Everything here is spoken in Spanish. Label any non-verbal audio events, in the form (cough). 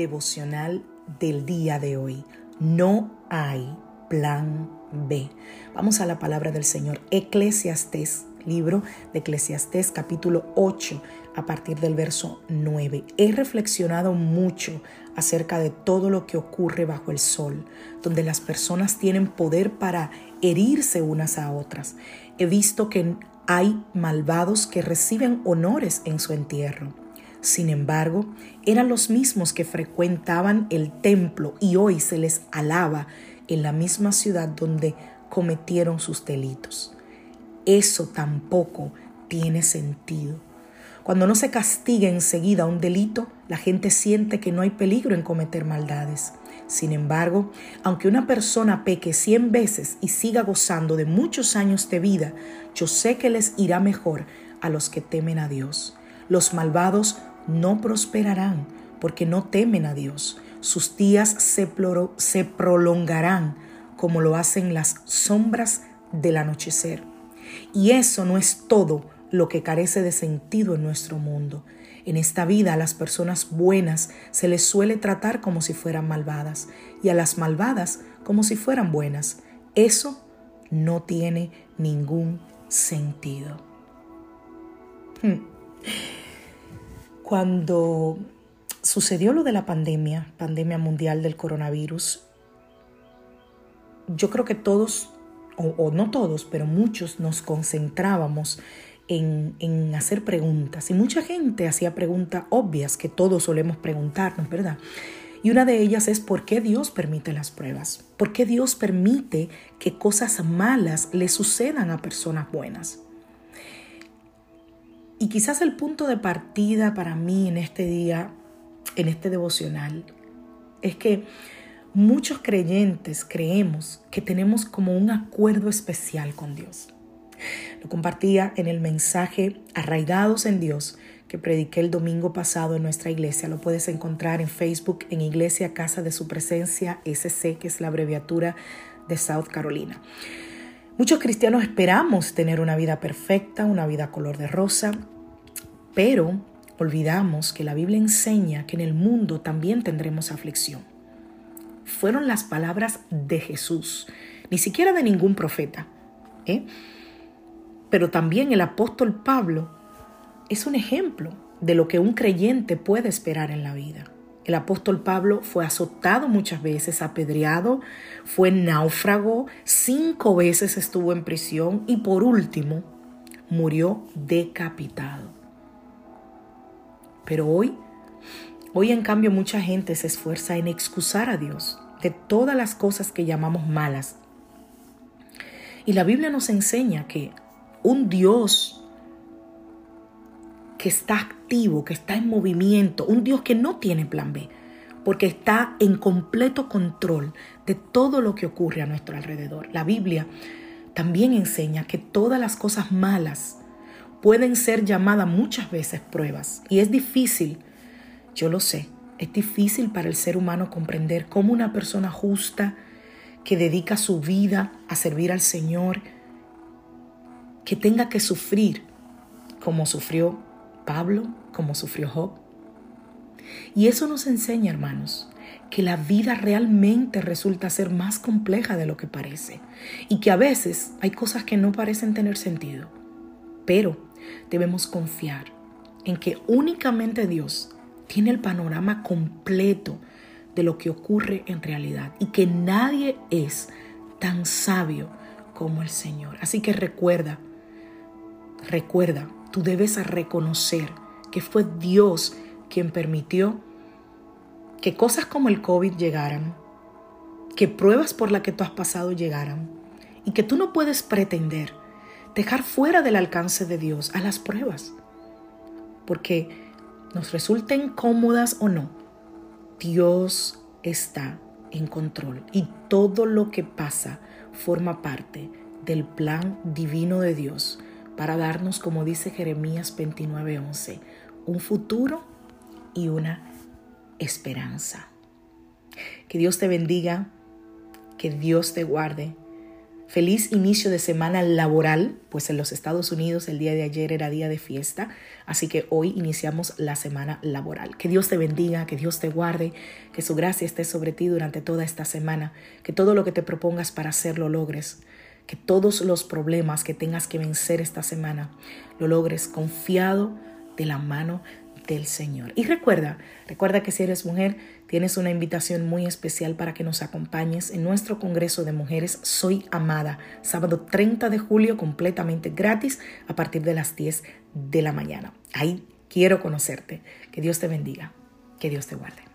Devocional del día de hoy. No hay plan B. Vamos a la palabra del Señor. Eclesiastés, libro de Eclesiastés capítulo 8 a partir del verso 9. He reflexionado mucho acerca de todo lo que ocurre bajo el sol, donde las personas tienen poder para herirse unas a otras. He visto que hay malvados que reciben honores en su entierro sin embargo, eran los mismos que frecuentaban el templo y hoy se les alaba en la misma ciudad donde cometieron sus delitos. Eso tampoco tiene sentido. Cuando no se castiga enseguida un delito, la gente siente que no hay peligro en cometer maldades. Sin embargo, aunque una persona peque cien veces y siga gozando de muchos años de vida, yo sé que les irá mejor a los que temen a Dios. Los malvados no prosperarán porque no temen a Dios. Sus días se, prolongarán como lo hacen las sombras del anochecer. Y eso no es todo lo que carece de sentido en nuestro mundo. En esta vida a las personas buenas se les suele tratar como si fueran malvadas y a las malvadas como si fueran buenas. Eso no tiene ningún sentido. Hmm. (laughs) Cuando sucedió lo de la pandemia, pandemia mundial del coronavirus, yo creo que todos, o, no todos, pero muchos nos concentrábamos en, en, hacer preguntas. Y mucha gente hacía preguntas obvias que todos solemos preguntarnos, ¿verdad? Y una de ellas es ¿por qué Dios permite las pruebas? ¿Por qué Dios permite que cosas malas le sucedan a personas buenas? Y quizás el punto de partida para mí en este día, en este devocional, es que muchos creyentes creemos que tenemos como un acuerdo especial con Dios. Lo compartía en el mensaje Arraigados en Dios que prediqué el domingo pasado en nuestra iglesia. Lo puedes encontrar en Facebook en Iglesia Casa de Su Presencia, SC, que es la abreviatura de South Carolina. Muchos cristianos esperamos tener una vida perfecta, una vida color de rosa, pero olvidamos que la Biblia enseña que en el mundo también tendremos aflicción. Fueron las palabras de Jesús, ni siquiera de ningún profeta. ¿eh? Pero también el apóstol Pablo es un ejemplo de lo que un creyente puede esperar en la vida. El apóstol Pablo fue azotado muchas veces, apedreado, fue náufrago, cinco veces estuvo en prisión y por último murió decapitado. Pero hoy, hoy en cambio mucha gente se esfuerza en excusar a Dios de todas las cosas que llamamos malas. Y la Biblia nos enseña que un Dios que está activo, que está en movimiento, un Dios que no tiene plan B, porque está en completo control de todo lo que ocurre a nuestro alrededor. La Biblia también enseña que todas las cosas malas pueden ser llamadas muchas veces pruebas y es difícil, yo lo sé, es difícil para el ser humano comprender cómo una persona justa que dedica su vida a servir al Señor, que tenga que sufrir como sufrió Pablo, como sufrió Job. Y eso nos enseña, hermanos, que la vida realmente resulta ser más compleja de lo que parece y que a veces hay cosas que no parecen tener sentido. Pero debemos confiar en que únicamente Dios tiene el panorama completo de lo que ocurre en realidad y que nadie es tan sabio como el Señor. Así que recuerda, recuerda tú debes reconocer que fue Dios quien permitió que cosas como el COVID llegaran, que pruebas por las que tú has pasado llegaran y que tú no puedes pretender dejar fuera del alcance de Dios a las pruebas. porque nos resulten cómodas o no, Dios está en control y todo lo que pasa forma parte del plan divino de Dios para darnos, como dice Jeremías 29:11, un futuro y una esperanza. Que Dios te bendiga, que Dios te guarde. Feliz inicio de semana laboral, pues en los Estados Unidos el día de ayer era día de fiesta, así que hoy iniciamos la semana laboral. Que Dios te bendiga, que Dios te guarde, que su gracia esté sobre ti durante toda esta semana, que todo lo que te propongas para hacerlo logres, que todos los problemas que tengas que vencer esta semana lo logres confiado de la mano Señor. Y recuerda, recuerda que si eres mujer, tienes una invitación muy especial para que nos acompañes en nuestro Congreso de Mujeres Soy Amada, sábado 30 de julio, completamente gratis a partir de las 10 de la mañana. Ahí quiero conocerte. Que Dios te bendiga, que Dios te guarde.